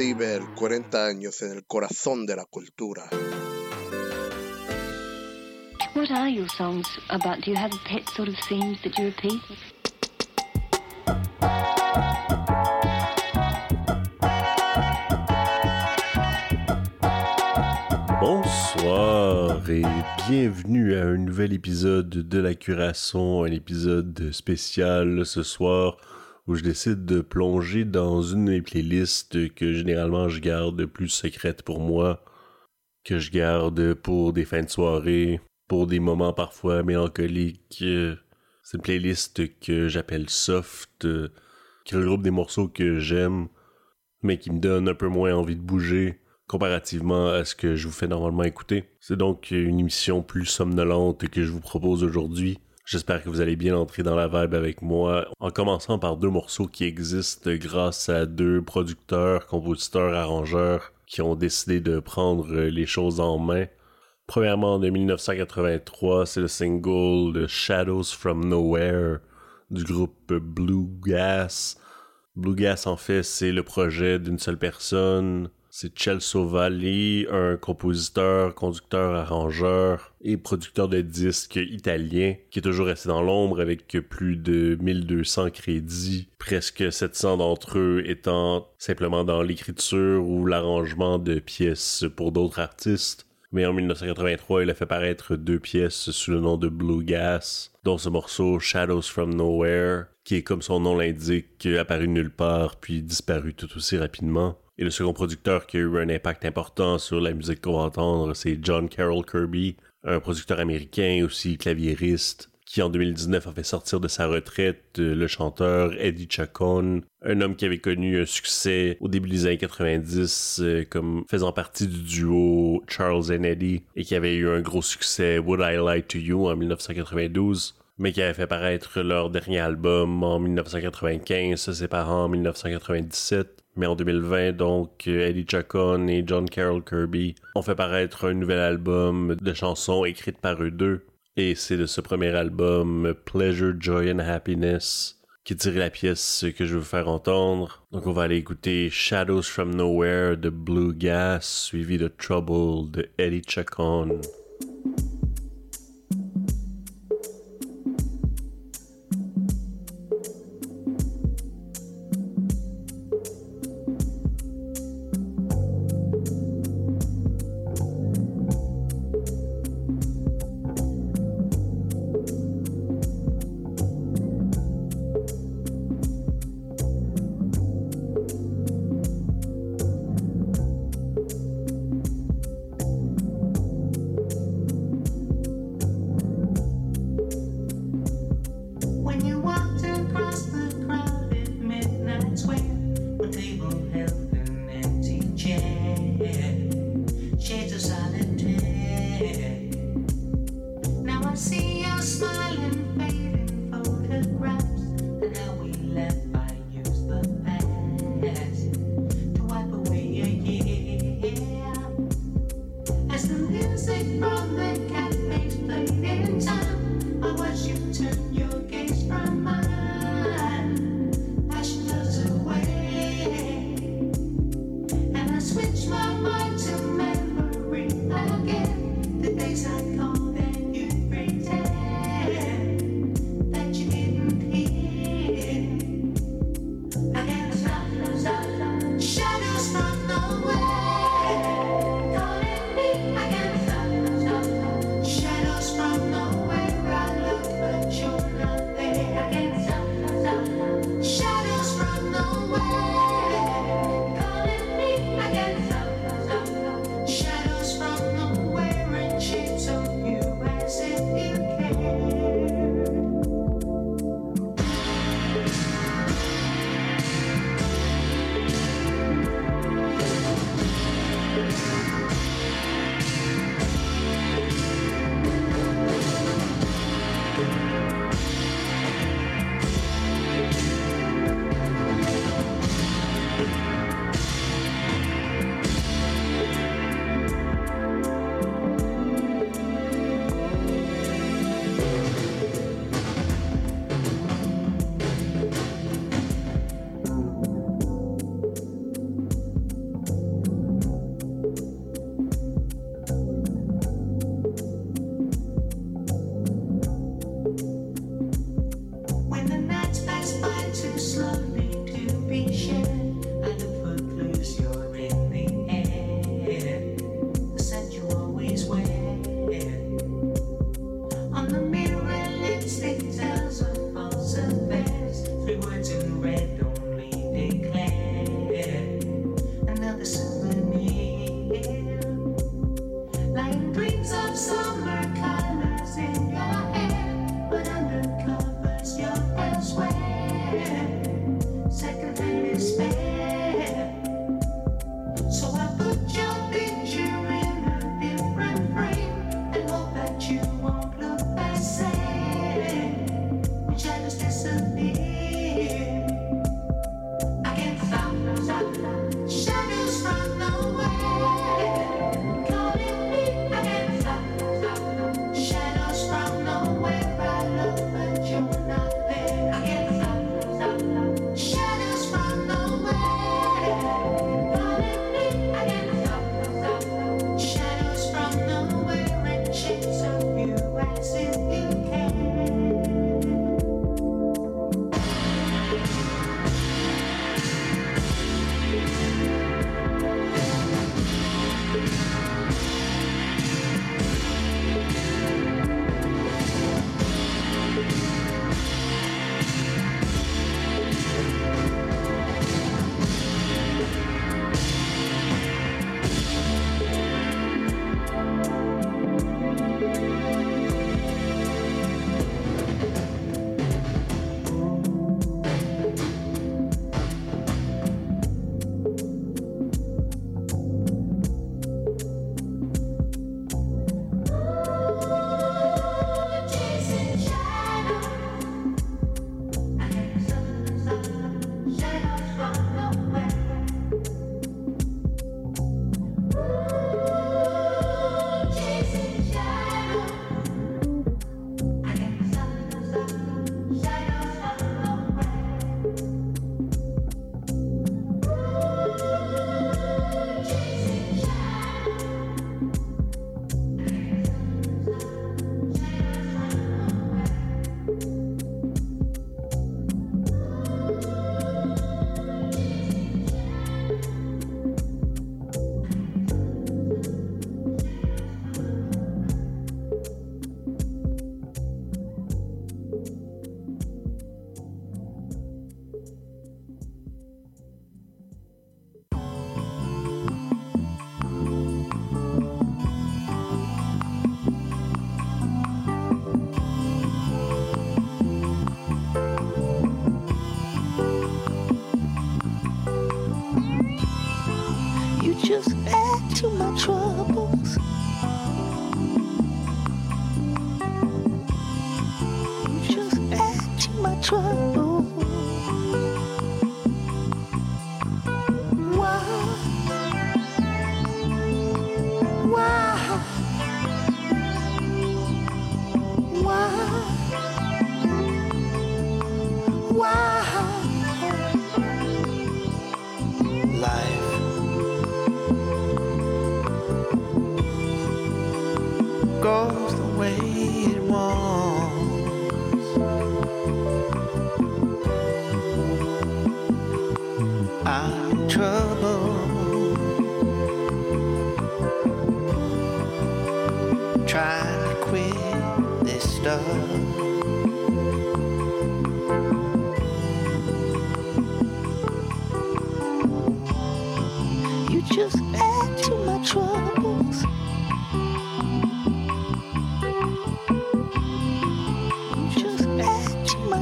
Ciber, 40 años en el corazón de la cultura. What are your songs about? Do you have pet sort of themes that you repeat? Bonsoir et bienvenue à un nouvel épisode de La Curation, un épisode spécial ce soir où je décide de plonger dans une des playlists que généralement je garde plus secrète pour moi, que je garde pour des fins de soirée, pour des moments parfois mélancoliques. C'est une playlist que j'appelle soft, qui regroupe des morceaux que j'aime, mais qui me donnent un peu moins envie de bouger comparativement à ce que je vous fais normalement écouter. C'est donc une émission plus somnolente que je vous propose aujourd'hui. J'espère que vous allez bien entrer dans la vibe avec moi, en commençant par deux morceaux qui existent grâce à deux producteurs, compositeurs, arrangeurs qui ont décidé de prendre les choses en main. Premièrement, en 1983, c'est le single de Shadows from Nowhere du groupe Blue Gas. Blue Gas, en fait, c'est le projet d'une seule personne, c'est Celso Valli, un compositeur, conducteur, arrangeur et producteur de disques italien qui est toujours resté dans l'ombre avec plus de 1200 crédits, presque 700 d'entre eux étant simplement dans l'écriture ou l'arrangement de pièces pour d'autres artistes. Mais en 1983, il a fait paraître deux pièces sous le nom de Blue Gas, dont ce morceau Shadows from Nowhere, qui est comme son nom l'indique, apparu nulle part puis disparu tout aussi rapidement. Et le second producteur qui a eu un impact important sur la musique qu'on va entendre, c'est John Carroll Kirby, un producteur américain aussi claviériste, qui en 2019 a fait sortir de sa retraite euh, le chanteur Eddie Chacon, un homme qui avait connu un succès au début des années 90 euh, comme faisant partie du duo Charles and Eddie et qui avait eu un gros succès Would I Lie to You en 1992 mais qui avait fait paraître leur dernier album en 1995, se séparant en 1997 mais en 2020, donc, euh, Eddie Chacon et John Carroll Kirby ont fait paraître un nouvel album de chansons écrites par eux deux. Et c'est de ce premier album, Pleasure, Joy and Happiness, qui est la pièce que je veux faire entendre. Donc on va aller écouter Shadows from Nowhere de Blue Gas, suivi de Trouble de Eddie Chacon.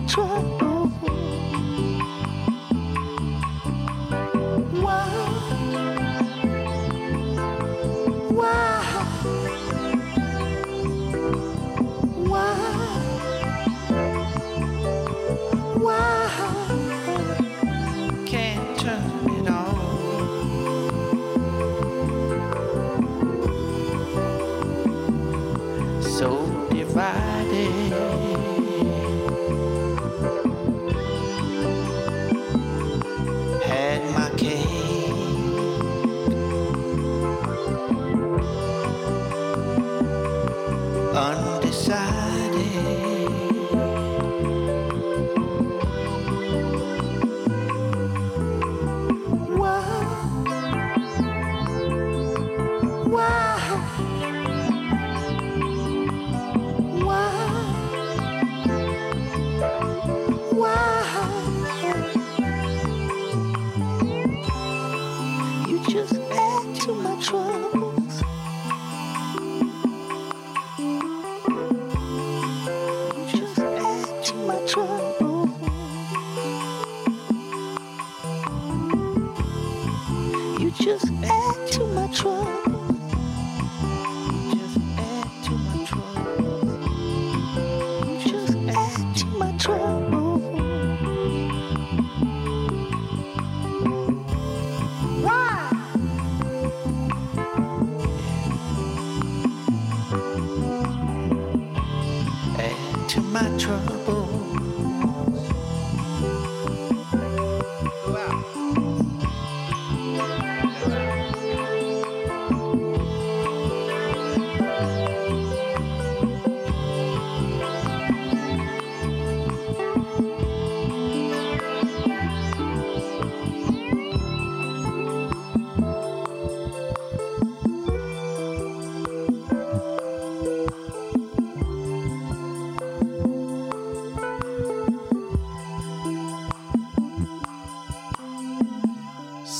try.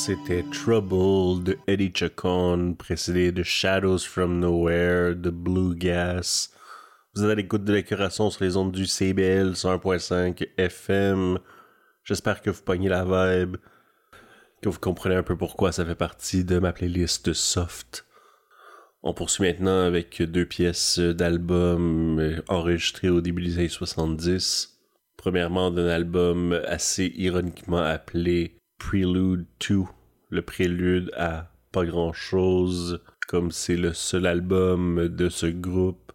C'était Trouble de Eddie Chacon, précédé de Shadows from Nowhere de Blue Gas. Vous êtes à l'écoute de la curation sur les ondes du CBL 101.5 FM. J'espère que vous pognez la vibe, que vous comprenez un peu pourquoi ça fait partie de ma playlist soft. On poursuit maintenant avec deux pièces d'albums enregistrées au début des années 70. Premièrement, d'un album assez ironiquement appelé Prelude 2, le prélude à pas grand chose, comme c'est le seul album de ce groupe.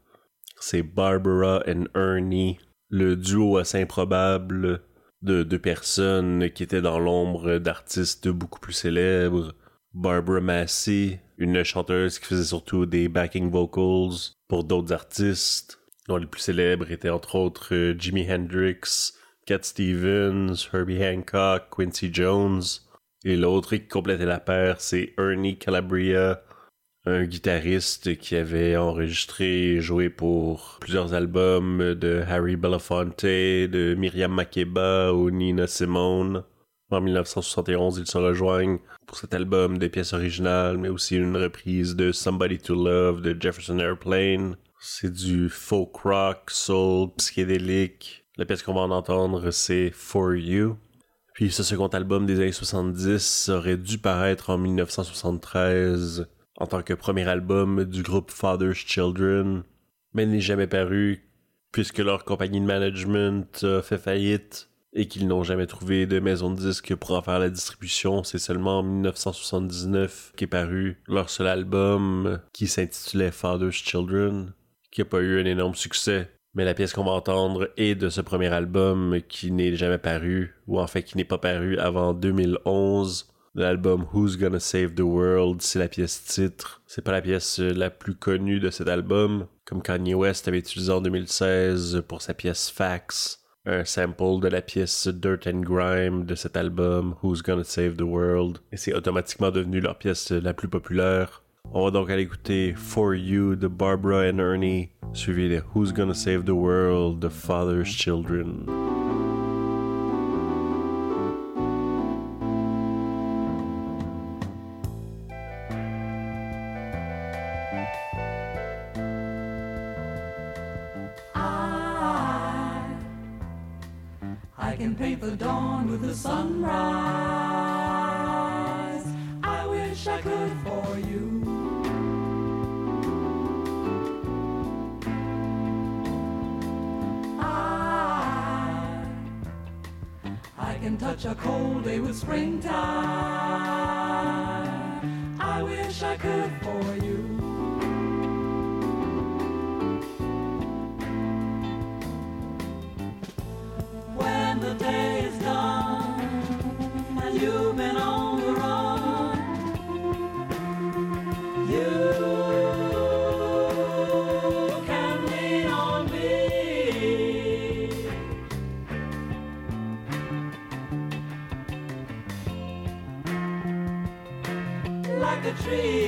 C'est Barbara and Ernie, le duo assez improbable de deux personnes qui étaient dans l'ombre d'artistes beaucoup plus célèbres. Barbara Massey, une chanteuse qui faisait surtout des backing vocals pour d'autres artistes, dont les plus célèbres étaient entre autres euh, Jimi Hendrix, Cat Stevens, Herbie Hancock, Quincy Jones. Et l'autre qui complétait la paire, c'est Ernie Calabria, un guitariste qui avait enregistré et joué pour plusieurs albums de Harry Belafonte, de Myriam Makeba ou Nina Simone. En 1971, ils se rejoignent pour cet album des pièces originales, mais aussi une reprise de Somebody to Love de Jefferson Airplane. C'est du folk rock, soul, psychédélique. La pièce qu'on va en entendre, c'est For You. Puis ce second album des années 70 aurait dû paraître en 1973 en tant que premier album du groupe Father's Children, mais n'est jamais paru puisque leur compagnie de management a fait faillite et qu'ils n'ont jamais trouvé de maison de disques pour en faire la distribution. C'est seulement en 1979 qu'est paru leur seul album qui s'intitulait Father's Children, qui n'a pas eu un énorme succès. Mais la pièce qu'on va entendre est de ce premier album qui n'est jamais paru, ou en fait qui n'est pas paru avant 2011. L'album Who's Gonna Save the World, c'est la pièce titre. C'est pas la pièce la plus connue de cet album, comme Kanye West avait utilisé en 2016 pour sa pièce Fax, un sample de la pièce Dirt and Grime de cet album Who's Gonna Save the World. Et c'est automatiquement devenu leur pièce la plus populaire. Oh, On va donc aller écouter For You de Barbara and Ernie, suivi de Who's Gonna Save the World The Father's Children. I can paint the dawn with the sunrise. can touch a cold day with springtime. I wish I could for you. When the day tree.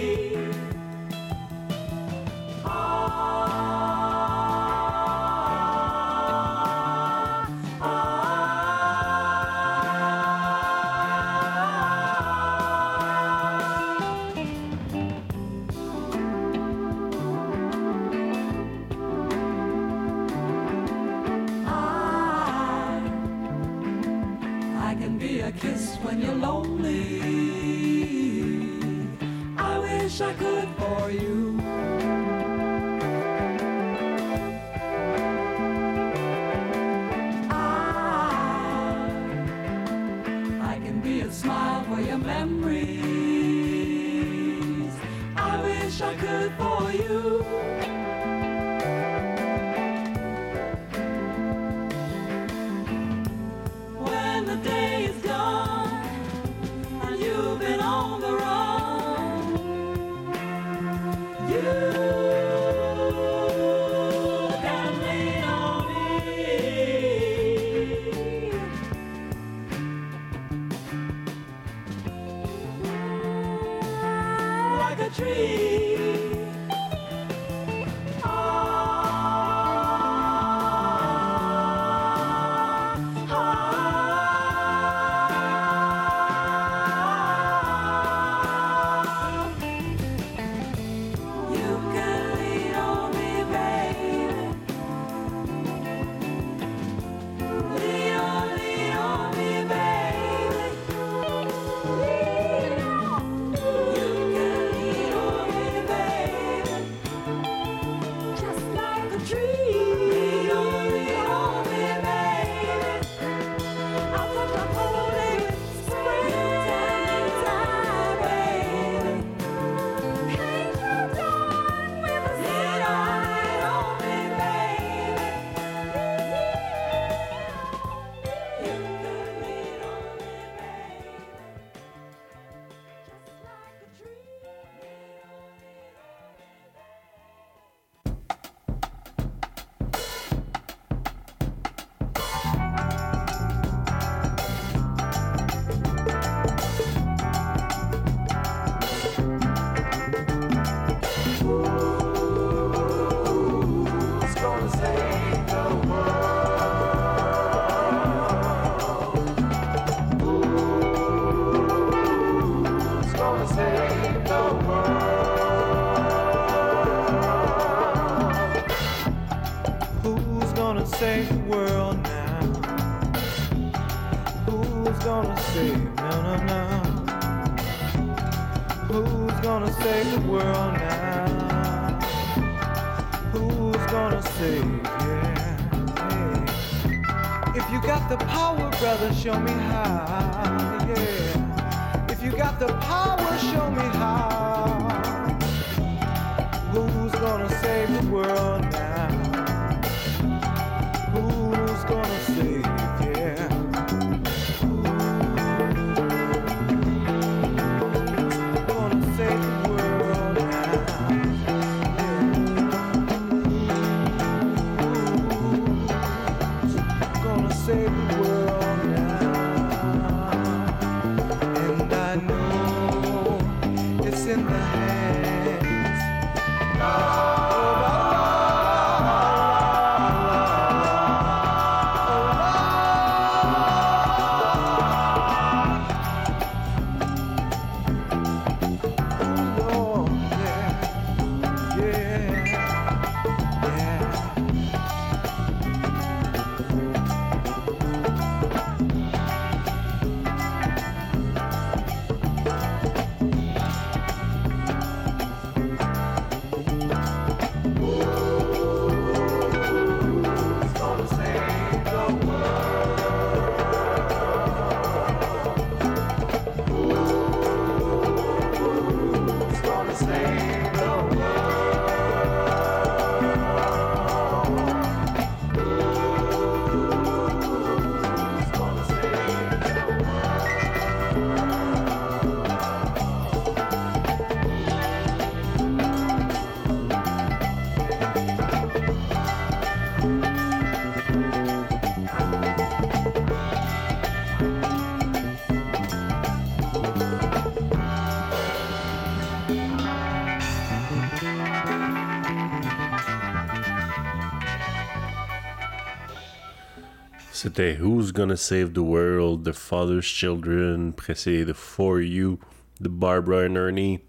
C'était Who's Gonna Save the World, The Father's Children, précédé de For You, de Barbara and Ernie.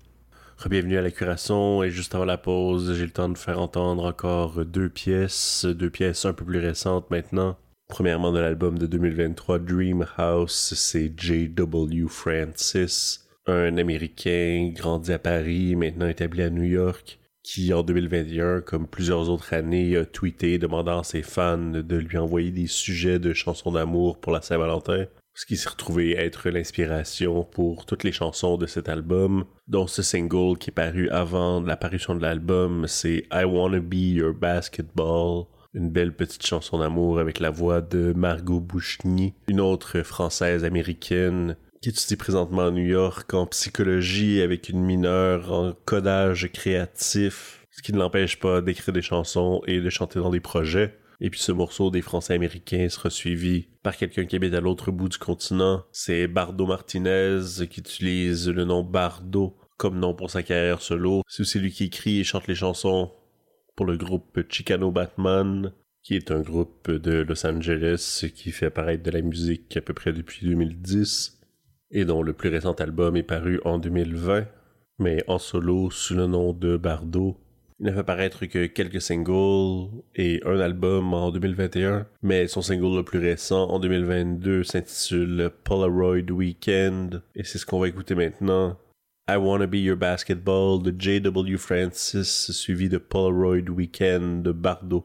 Bienvenue à la curation et juste avant la pause, j'ai le temps de faire entendre encore deux pièces, deux pièces un peu plus récentes maintenant. Premièrement de l'album de 2023 Dream House, c'est J.W. Francis, un Américain grandi à Paris, maintenant établi à New York, qui en 2021, comme plusieurs autres années, a tweeté demandant à ses fans de lui envoyer des sujets de chansons d'amour pour la Saint-Valentin, ce qui s'est retrouvé être l'inspiration pour toutes les chansons de cet album, dont ce single qui est paru avant l'apparition de l'album, c'est I Wanna Be Your Basketball, une belle petite chanson d'amour avec la voix de Margot Bouchny, une autre française américaine qui étudie présentement à New York en psychologie avec une mineure en codage créatif, ce qui ne l'empêche pas d'écrire des chansons et de chanter dans des projets. Et puis ce morceau des Français américains sera suivi par quelqu'un qui habite à l'autre bout du continent. C'est Bardo Martinez qui utilise le nom Bardo comme nom pour sa carrière solo. C'est aussi lui qui écrit et chante les chansons pour le groupe Chicano Batman, qui est un groupe de Los Angeles qui fait apparaître de la musique à peu près depuis 2010 et dont le plus récent album est paru en 2020, mais en solo sous le nom de Bardo. Il n'a fait paraître que quelques singles et un album en 2021, mais son single le plus récent en 2022 s'intitule Polaroid Weekend, et c'est ce qu'on va écouter maintenant. I Wanna Be Your Basketball de J.W. Francis, suivi de Polaroid Weekend de Bardo.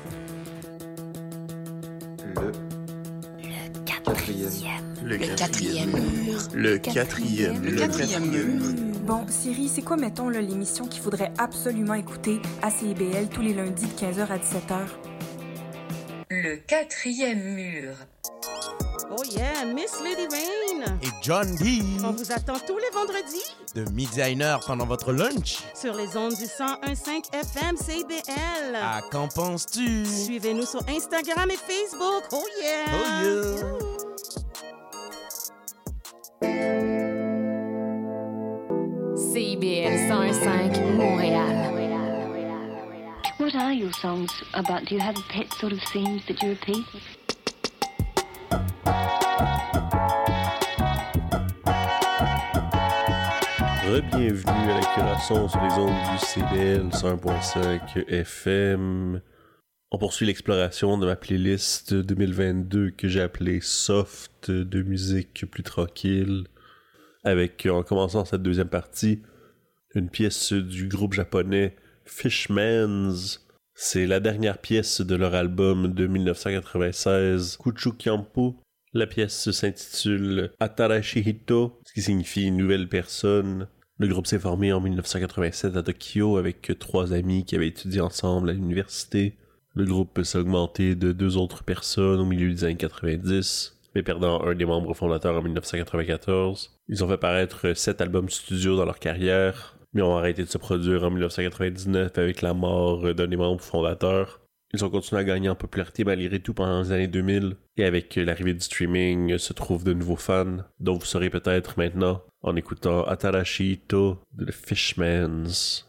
Le Le quatrième mur. Le quatrième. Le quatrième mur. Bon, Siri, c'est quoi, mettons, l'émission qu'il faudrait absolument écouter à CIBL tous les lundis de 15h à 17h? Le quatrième mur. Oh yeah, Miss Lady Rain. Et John D. On vous attend tous les vendredis De midi à une heure pendant votre lunch. sur les ondes du 101.5 FM CBL. À qu'en penses-tu? Suivez-nous sur Instagram et Facebook. Oh yeah. Oh yeah. CIBL 101.5 Montréal. What are your songs about? Do you have pet sort of themes that you repeat? Re-bienvenue à la curation sur les ondes du CBL 101.5 FM. On poursuit l'exploration de ma playlist 2022 que j'ai appelée Soft de musique plus tranquille. Avec, en commençant cette deuxième partie, une pièce du groupe japonais Fishmans. C'est la dernière pièce de leur album de 1996, Kuchukyampu. La pièce s'intitule Atarashi Hito, ce qui signifie nouvelle personne. Le groupe s'est formé en 1987 à Tokyo avec trois amis qui avaient étudié ensemble à l'université. Le groupe s'est augmenté de deux autres personnes au milieu des années 90, mais perdant un des membres fondateurs en 1994. Ils ont fait paraître sept albums studio dans leur carrière, mais ont arrêté de se produire en 1999 avec la mort d'un des membres fondateurs. Ils ont continué à gagner en popularité malgré tout pendant les années 2000, et avec l'arrivée du streaming se trouvent de nouveaux fans, dont vous saurez peut-être maintenant en écoutant Atarashi Ito de The Fishmans.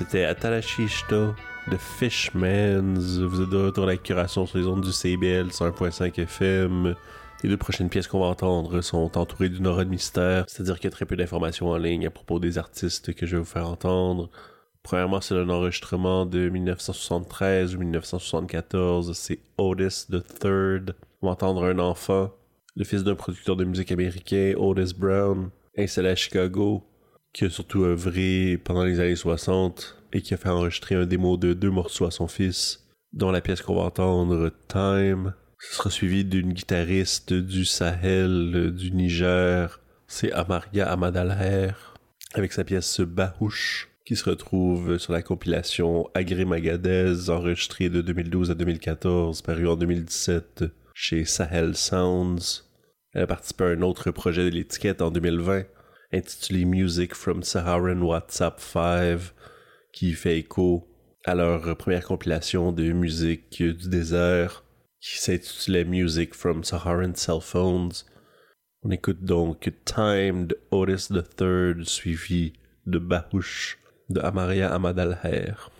C'était Atalashishto de Fishmans. Vous êtes de retour à la curation sur les ondes du CBL 101.5 FM. Les deux prochaines pièces qu'on va entendre sont entourées d'une aura de mystère, c'est-à-dire qu'il y a très peu d'informations en ligne à propos des artistes que je vais vous faire entendre. Premièrement, c'est un enregistrement de 1973 ou 1974. C'est Otis III. On va entendre un enfant, le fils d'un producteur de musique américain, Otis Brown, installé à Chicago, qui a surtout œuvré pendant les années 60 et qui a fait enregistrer un démo de deux morceaux à son fils, dont la pièce qu'on va entendre, Time. Ce sera suivi d'une guitariste du Sahel, du Niger, c'est Amaria Amadalher, avec sa pièce Bahouche, qui se retrouve sur la compilation Agré Magadez, enregistrée de 2012 à 2014, parue en 2017 chez Sahel Sounds. Elle a participé à un autre projet de l'étiquette en 2020, intitulé Music from Saharan WhatsApp 5, qui fait écho à leur première compilation de musique du désert, qui s'intitulait Music from Saharan Cell Phones. On écoute donc Time de Otis III, suivi de Bahouche de Amaria Amadalher. The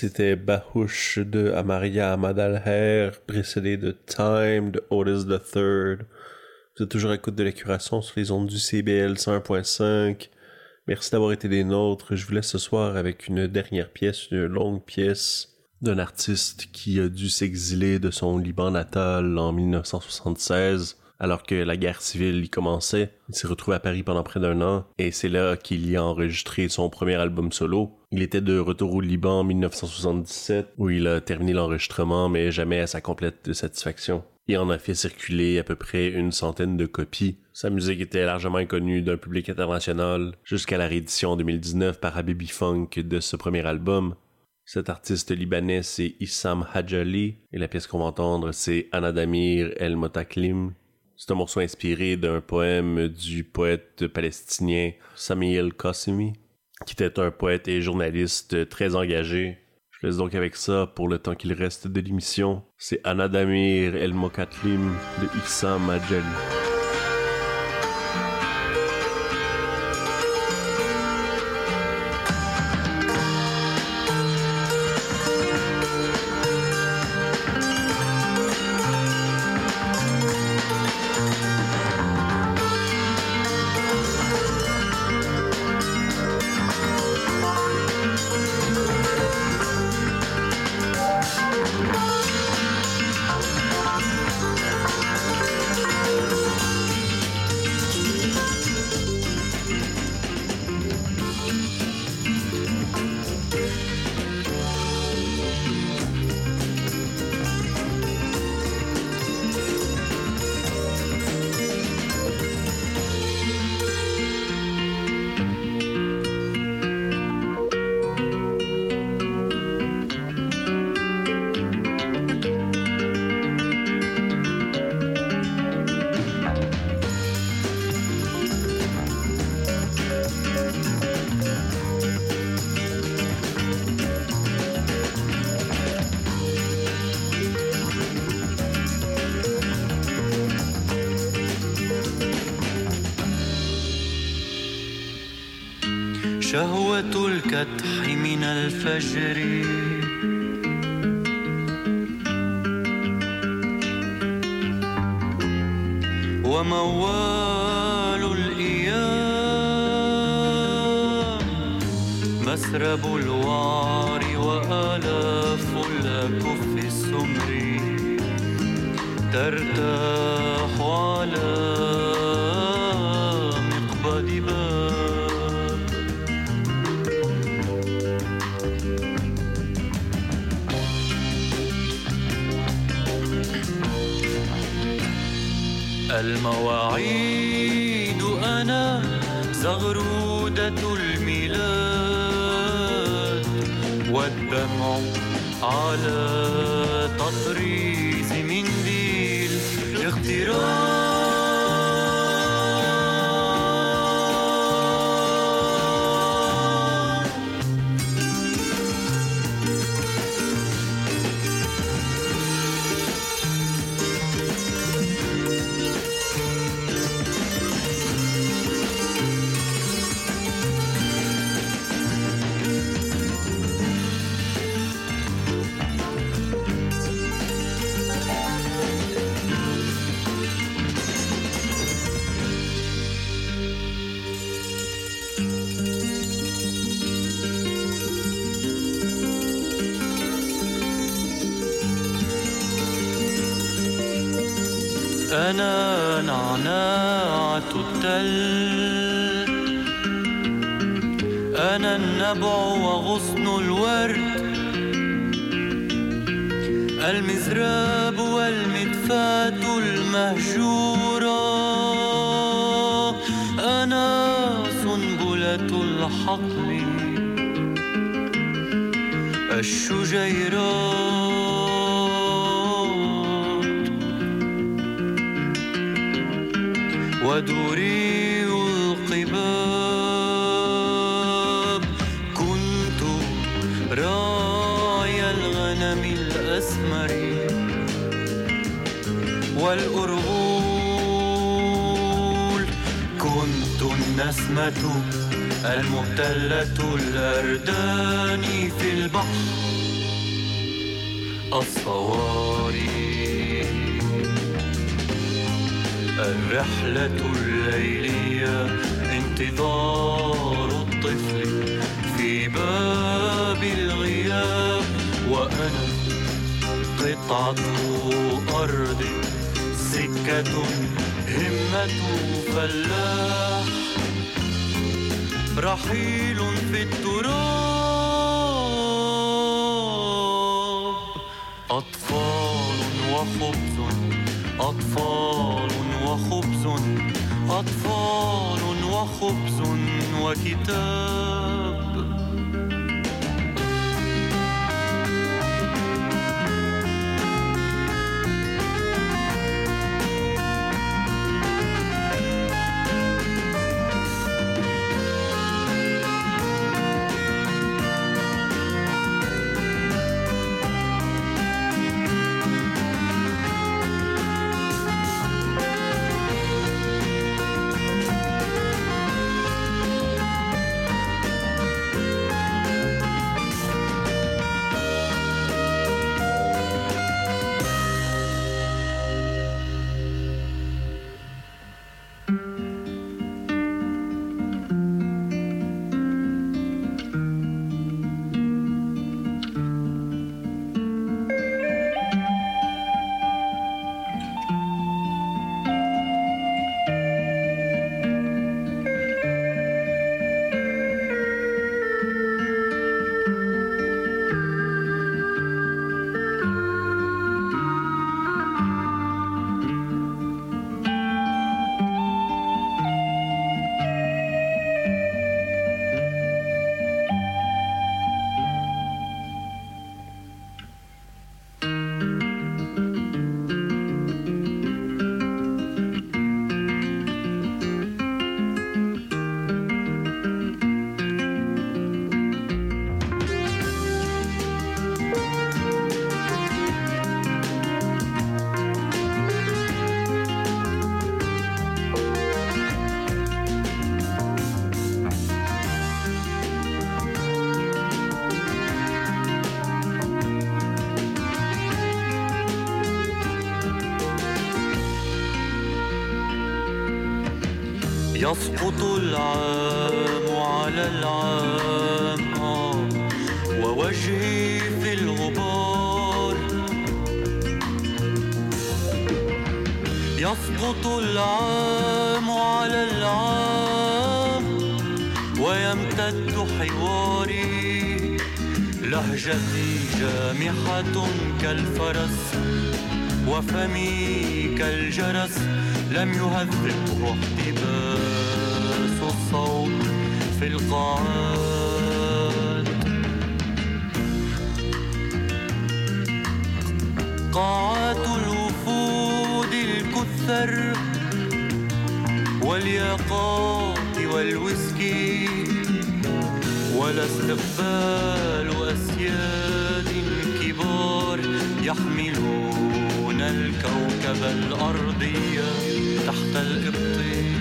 c'était Bahush de Amaria Amadalher, précédé de Time de Otis III. Vous êtes toujours à l'écoute de la curation sur les ondes du CBL 101.5. Merci d'avoir été des nôtres. Je vous laisse ce soir avec une dernière pièce, une longue pièce d'un artiste qui a dû s'exiler de son Liban natal en 1976 alors que la guerre civile y commençait. Il s'est retrouvé à Paris pendant près d'un an et c'est là qu'il y a enregistré son premier album solo. Il était de retour au Liban en 1977 où il a terminé l'enregistrement mais jamais à sa complète satisfaction. Il en a fait circuler à peu près une centaine de copies. Sa musique était largement inconnue d'un public international jusqu'à la réédition en 2019 par Habibi Funk de ce premier album. Cet artiste libanais, c'est Issam Hajali, et la pièce qu'on va entendre, c'est Anadamir El Motaklim. C'est un morceau inspiré d'un poème du poète palestinien Samuel Qassimi, qui était un poète et journaliste très engagé. Je laisse donc avec ça pour le temps qu'il reste de l'émission. C'est Anadamir El Mokatlim de Issam Hajali. شهوة الكدح من الفجر. وموال الإيام مسرب الوعر وآلاف الأكف السمر. ترتاح المواعيد أنا زغرودة الميلاد والدمع على أنا نعناعة التل أنا النبع وغصن الورد. المزراب والمدفات المهجورة. أنا سنبلة الحقل. الشجيرات ودوري القباب. كنت راعي الغنم الأسمر والأرغول. كنت النسمة المبتلة الأردان في البحر. الصواري الرحلة الليلية انتظار الطفل في باب الغياب. وأنا قطعة أرض سكة همة فلاح. رحيل في التراب. أطفال وخبز أطفال وخبز أطفال وخبز وكتاب يسقط العام على العام ووجهي في الغبار يسقط العام على العام ويمتد حواري لهجتي جامحة كالفرس وفمي كالجرس. لم يهذبه احتباس الصوت في القاعات قاعات الوفود الكثر والياقات والويسكي ولا استقبال أسياد. الكوكب الأرضية تحت الإبطين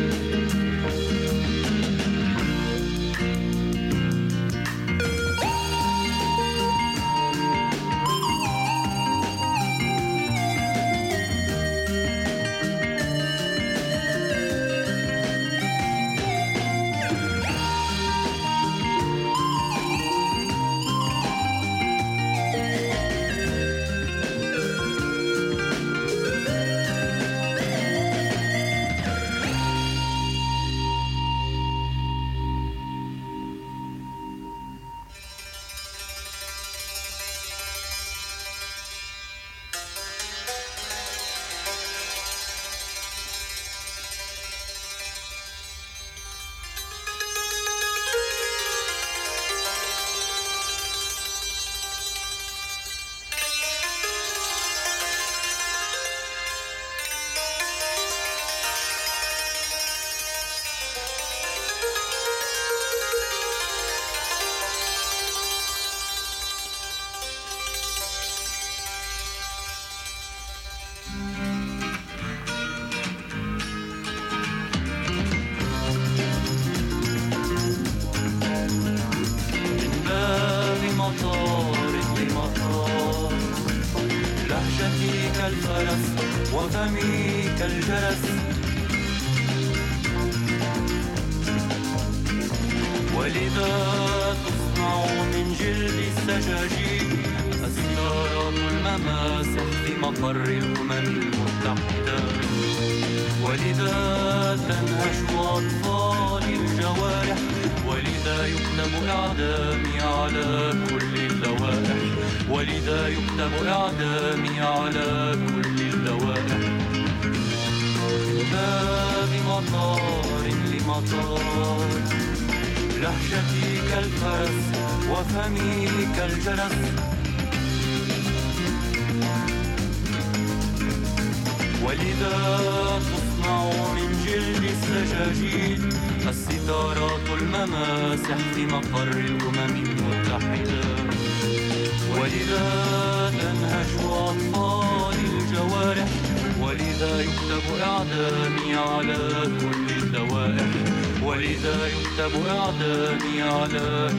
de les oeils où ta boire de miel